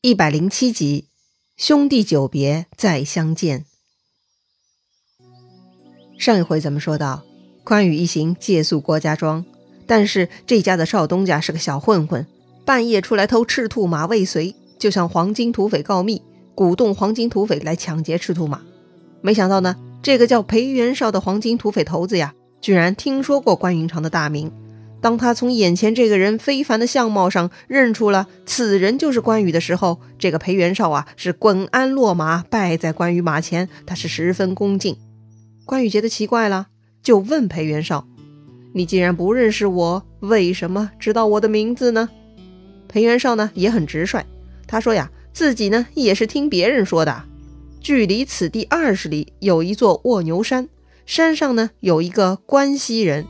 一百零七集，兄弟久别再相见。上一回咱们说到，关羽一行借宿郭家庄，但是这家的少东家是个小混混，半夜出来偷赤兔马未遂，就向黄金土匪告密，鼓动黄金土匪来抢劫赤兔马。没想到呢，这个叫裴元绍的黄金土匪头子呀，居然听说过关云长的大名。当他从眼前这个人非凡的相貌上认出了此人就是关羽的时候，这个裴元绍啊是滚鞍落马，拜在关羽马前，他是十分恭敬。关羽觉得奇怪了，就问裴元绍：“你既然不认识我，为什么知道我的名字呢？”裴元绍呢也很直率，他说呀，自己呢也是听别人说的，距离此地二十里有一座卧牛山，山上呢有一个关西人。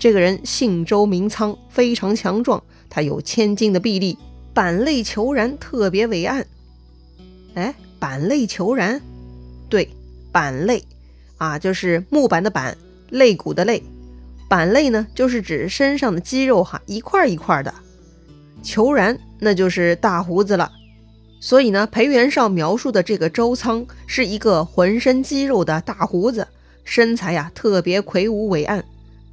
这个人姓周名仓，非常强壮。他有千斤的臂力，板肋虬髯，特别伟岸。哎，板肋虬髯，对，板肋啊，就是木板的板，肋骨的肋。板肋呢，就是指身上的肌肉哈，一块一块的。虬髯，那就是大胡子了。所以呢，裴元绍描述的这个周仓是一个浑身肌肉的大胡子，身材呀特别魁梧伟岸。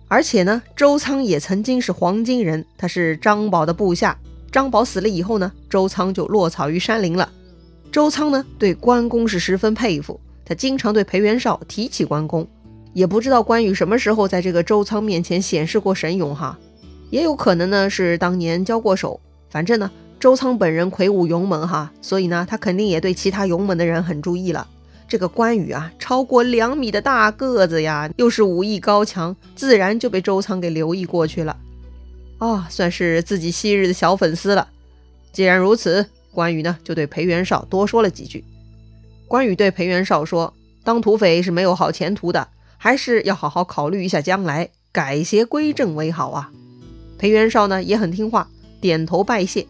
而且呢，周仓也曾经是黄金人，他是张宝的部下。张宝死了以后呢，周仓就落草于山林了。周仓呢，对关公是十分佩服，他经常对裴元绍提起关公。也不知道关羽什么时候在这个周仓面前显示过神勇哈，也有可能呢是当年交过手。反正呢，周仓本人魁梧勇猛哈，所以呢，他肯定也对其他勇猛的人很注意了。这个关羽啊，超过两米的大个子呀，又是武艺高强，自然就被周仓给留意过去了。啊，算是自己昔日的小粉丝了。既然如此，关羽呢就对裴元绍多说了几句。关羽对裴元绍说：“当土匪是没有好前途的，还是要好好考虑一下将来，改邪归正为好啊。”裴元绍呢也很听话，点头拜谢。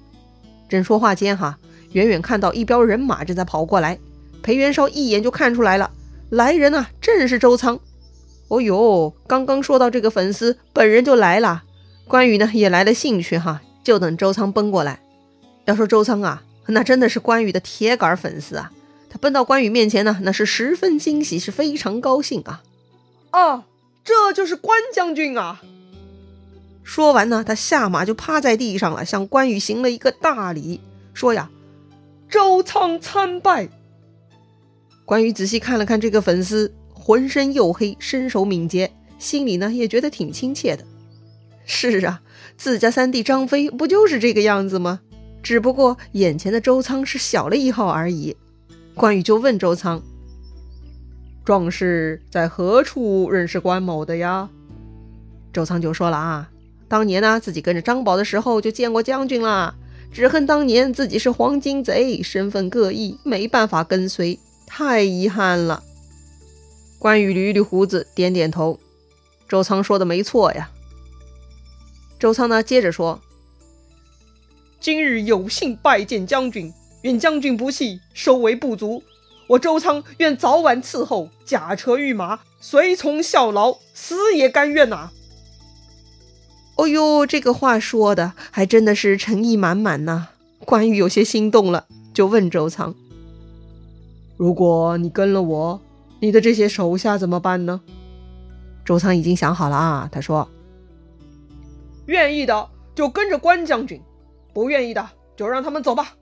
正说话间，哈，远远看到一彪人马正在跑过来。裴元绍一眼就看出来了，来人啊，正是周仓。哦呦，刚刚说到这个粉丝本人就来了，关羽呢也来了兴趣哈，就等周仓奔过来。要说周仓啊，那真的是关羽的铁杆粉丝啊。他奔到关羽面前呢，那是十分惊喜，是非常高兴啊。啊，这就是关将军啊！说完呢，他下马就趴在地上了，向关羽行了一个大礼，说呀：“周仓参拜。”关羽仔细看了看这个粉丝，浑身黝黑，身手敏捷，心里呢也觉得挺亲切的。是啊，自家三弟张飞不就是这个样子吗？只不过眼前的周仓是小了一号而已。关羽就问周仓：“壮士在何处认识关某的呀？”周仓就说了啊：“当年呢，自己跟着张宝的时候就见过将军啦，只恨当年自己是黄金贼，身份各异，没办法跟随。”太遗憾了。关羽捋捋胡子，点点头。周仓说的没错呀。周仓呢，接着说：“今日有幸拜见将军，愿将军不弃，收为不足。我周仓愿早晚伺候，驾车御马，随从效劳，死也甘愿呐。”哦呦，这个话说的还真的是诚意满满呐。关羽有些心动了，就问周仓。如果你跟了我，你的这些手下怎么办呢？周仓已经想好了啊，他说：“愿意的就跟着关将军，不愿意的就让他们走吧。”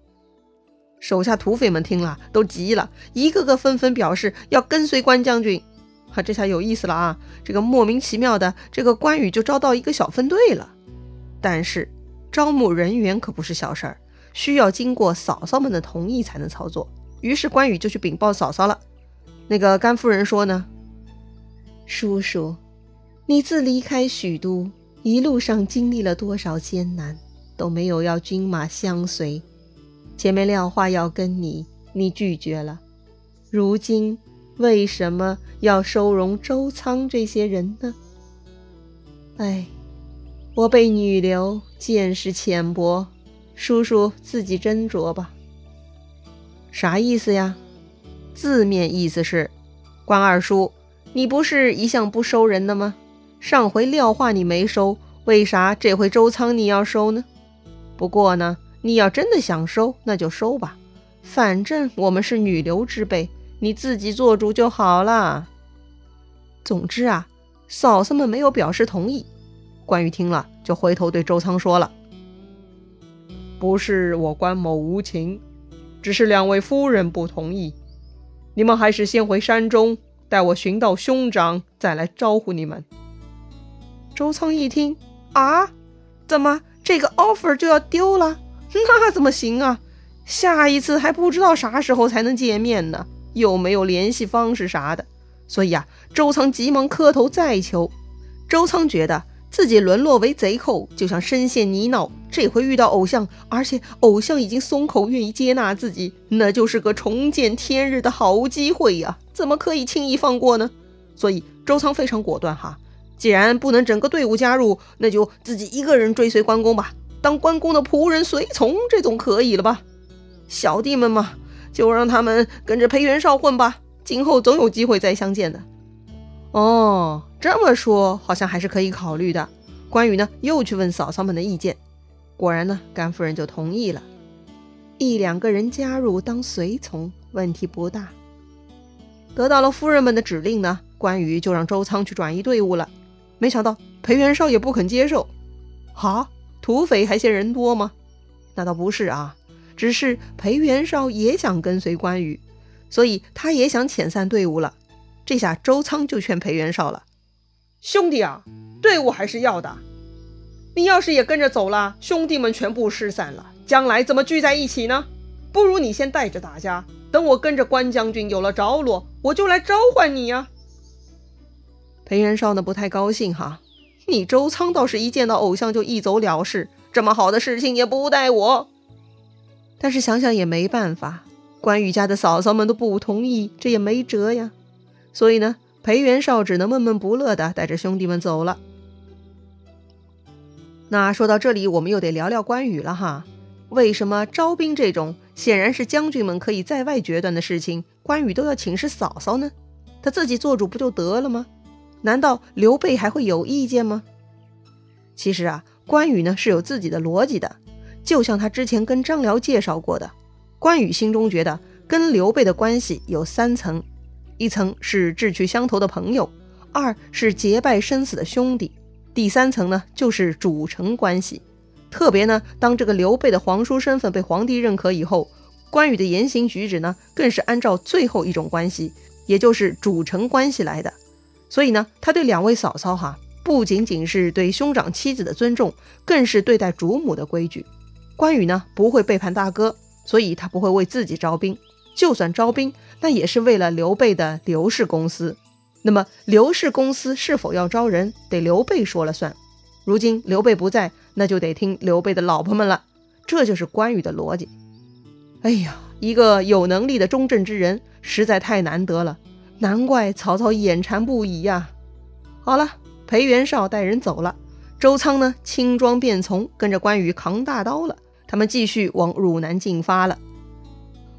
手下土匪们听了都急了，一个个纷纷表示要跟随关将军。哈，这下有意思了啊！这个莫名其妙的，这个关羽就招到一个小分队了。但是招募人员可不是小事儿，需要经过嫂嫂们的同意才能操作。于是关羽就去禀报嫂嫂了。那个甘夫人说呢：“叔叔，你自离开许都，一路上经历了多少艰难，都没有要军马相随。前面廖化要跟你，你拒绝了。如今为什么要收容周仓这些人呢？哎，我被女流见识浅薄，叔叔自己斟酌吧。”啥意思呀？字面意思是，关二叔，你不是一向不收人的吗？上回廖化你没收，为啥这回周仓你要收呢？不过呢，你要真的想收，那就收吧，反正我们是女流之辈，你自己做主就好了。总之啊，嫂嫂们没有表示同意。关羽听了，就回头对周仓说了：“不是我关某无情，只是两位夫人不同意。你们还是先回山中，待我寻到兄长，再来招呼你们。”周仓一听，啊，怎么这个 offer 就要丢了？那怎么行啊？下一次还不知道啥时候才能见面呢，又没有联系方式啥的，所以啊，周仓急忙磕头再求。周仓觉得。自己沦落为贼寇，就像深陷泥淖。这回遇到偶像，而且偶像已经松口，愿意接纳自己，那就是个重见天日的好机会呀！怎么可以轻易放过呢？所以周仓非常果断哈，既然不能整个队伍加入，那就自己一个人追随关公吧，当关公的仆人随从，这总可以了吧？小弟们嘛，就让他们跟着裴元绍混吧，今后总有机会再相见的。哦。这么说好像还是可以考虑的。关羽呢，又去问嫂嫂们的意见，果然呢，甘夫人就同意了。一两个人加入当随从，问题不大。得到了夫人们的指令呢，关羽就让周仓去转移队伍了。没想到裴元绍也不肯接受。哈，土匪还嫌人多吗？那倒不是啊，只是裴元绍也想跟随关羽，所以他也想遣散队伍了。这下周仓就劝裴元绍了。兄弟啊，队伍还是要的。你要是也跟着走了，兄弟们全部失散了，将来怎么聚在一起呢？不如你先带着大家，等我跟着关将军有了着落，我就来召唤你呀。裴元绍呢不太高兴哈，你周仓倒是一见到偶像就一走了事，这么好的事情也不带我。但是想想也没办法，关羽家的嫂嫂们都不同意，这也没辙呀。所以呢。裴元绍只能闷闷不乐地带着兄弟们走了。那说到这里，我们又得聊聊关羽了哈。为什么招兵这种显然是将军们可以在外决断的事情，关羽都要请示嫂嫂呢？他自己做主不就得了吗？难道刘备还会有意见吗？其实啊，关羽呢是有自己的逻辑的。就像他之前跟张辽介绍过的，关羽心中觉得跟刘备的关系有三层。一层是志趣相投的朋友，二是结拜生死的兄弟，第三层呢就是主臣关系。特别呢，当这个刘备的皇叔身份被皇帝认可以后，关羽的言行举止呢更是按照最后一种关系，也就是主臣关系来的。所以呢，他对两位嫂嫂哈，不仅仅是对兄长妻子的尊重，更是对待主母的规矩。关羽呢不会背叛大哥，所以他不会为自己招兵。就算招兵，那也是为了刘备的刘氏公司。那么刘氏公司是否要招人，得刘备说了算。如今刘备不在，那就得听刘备的老婆们了。这就是关羽的逻辑。哎呀，一个有能力的中正之人，实在太难得了。难怪曹操眼馋不已呀。好了，裴元绍带人走了，周仓呢轻装便从，跟着关羽扛大刀了。他们继续往汝南进发了。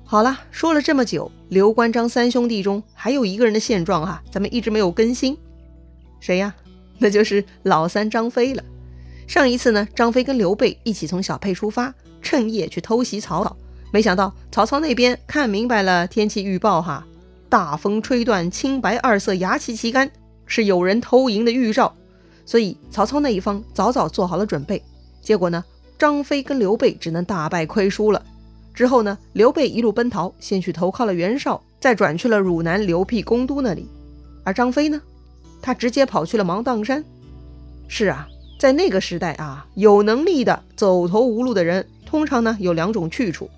好了，说了这么久，刘关张三兄弟中还有一个人的现状哈，咱们一直没有更新，谁呀？那就是老三张飞了。上一次呢，张飞跟刘备一起从小沛出发，趁夜去偷袭曹操，没想到曹操那边看明白了天气预报哈，大风吹断青白二色牙旗旗杆，是有人偷营的预兆，所以曹操那一方早早做好了准备。结果呢，张飞跟刘备只能大败亏输了。之后呢？刘备一路奔逃，先去投靠了袁绍，再转去了汝南刘辟公都那里。而张飞呢？他直接跑去了芒砀山。是啊，在那个时代啊，有能力的走投无路的人，通常呢有两种去处。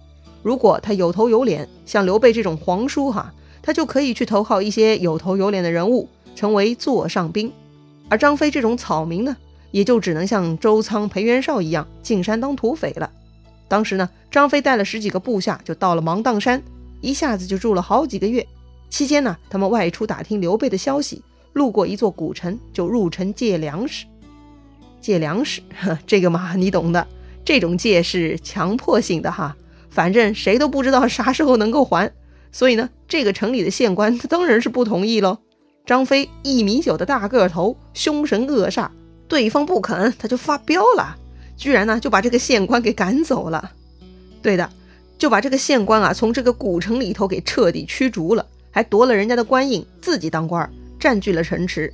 如果他有头有脸，像刘备这种皇叔哈，他就可以去投靠一些有头有脸的人物，成为座上宾。而张飞这种草民呢，也就只能像周仓、裴元绍一样进山当土匪了。当时呢，张飞带了十几个部下，就到了芒砀山，一下子就住了好几个月。期间呢，他们外出打听刘备的消息，路过一座古城，就入城借粮食。借粮食，呵 这个嘛，你懂的。这种借是强迫性的哈，反正谁都不知道啥时候能够还。所以呢，这个城里的县官他 当然是不同意喽。张飞一米九的大个头，凶神恶煞，对方不肯，他就发飙了。居然呢就把这个县官给赶走了。对的，就把这个县官啊从这个古城里头给彻底驱逐了，还夺了人家的官印，自己当官，占据了城池。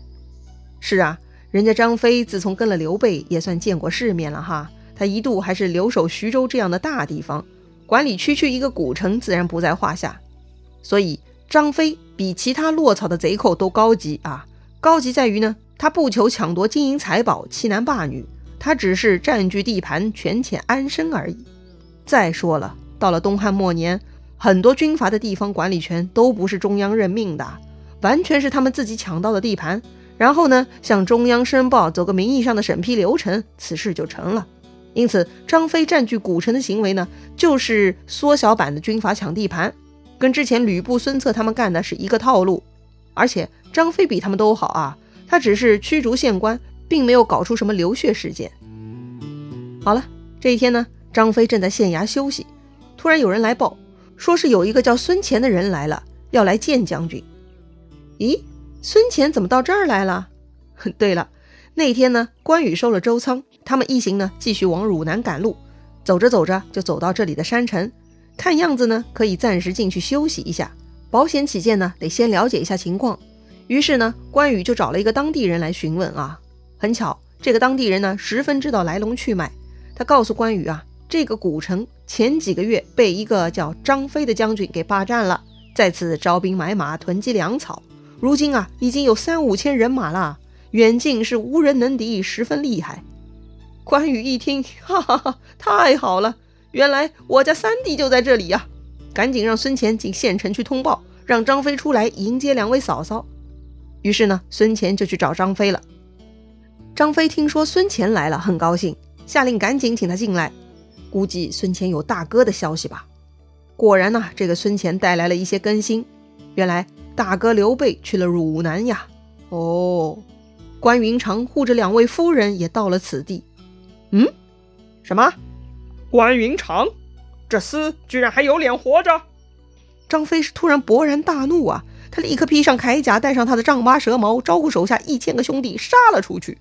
是啊，人家张飞自从跟了刘备，也算见过世面了哈。他一度还是留守徐州这样的大地方，管理区区一个古城，自然不在话下。所以张飞比其他落草的贼寇都高级啊！高级在于呢，他不求抢夺金银财宝、欺男霸女，他只是占据地盘、权钱安身而已。再说了，到了东汉末年，很多军阀的地方管理权都不是中央任命的，完全是他们自己抢到的地盘，然后呢向中央申报，走个名义上的审批流程，此事就成了。因此，张飞占据古城的行为呢，就是缩小版的军阀抢地盘。跟之前吕布、孙策他们干的是一个套路，而且张飞比他们都好啊，他只是驱逐县官，并没有搞出什么流血事件。好了，这一天呢，张飞正在县衙休息，突然有人来报，说是有一个叫孙乾的人来了，要来见将军。咦，孙乾怎么到这儿来了？对了，那天呢，关羽收了周仓，他们一行呢继续往汝南赶路，走着走着就走到这里的山城。看样子呢，可以暂时进去休息一下。保险起见呢，得先了解一下情况。于是呢，关羽就找了一个当地人来询问啊。很巧，这个当地人呢，十分知道来龙去脉。他告诉关羽啊，这个古城前几个月被一个叫张飞的将军给霸占了，在此招兵买马，囤积粮草。如今啊，已经有三五千人马了，远近是无人能敌，十分厉害。关羽一听，哈哈哈，太好了！原来我家三弟就在这里呀！赶紧让孙乾进县城去通报，让张飞出来迎接两位嫂嫂。于是呢，孙乾就去找张飞了。张飞听说孙乾来了，很高兴，下令赶紧请他进来。估计孙乾有大哥的消息吧。果然呢，这个孙乾带来了一些更新。原来大哥刘备去了汝南呀。哦，关云长护着两位夫人也到了此地。嗯，什么？关云长，这厮居然还有脸活着！张飞是突然勃然大怒啊！他立刻披上铠甲，带上他的丈八蛇矛，招呼手下一千个兄弟杀了出去。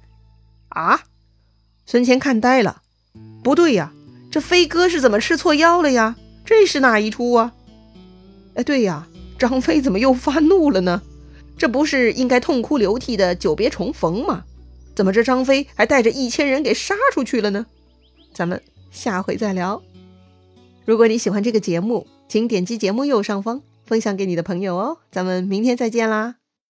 啊！孙乾看呆了，不对呀，这飞哥是怎么吃错药了呀？这是哪一出啊？哎，对呀，张飞怎么又发怒了呢？这不是应该痛哭流涕的久别重逢吗？怎么这张飞还带着一千人给杀出去了呢？咱们。下回再聊。如果你喜欢这个节目，请点击节目右上方分享给你的朋友哦。咱们明天再见啦！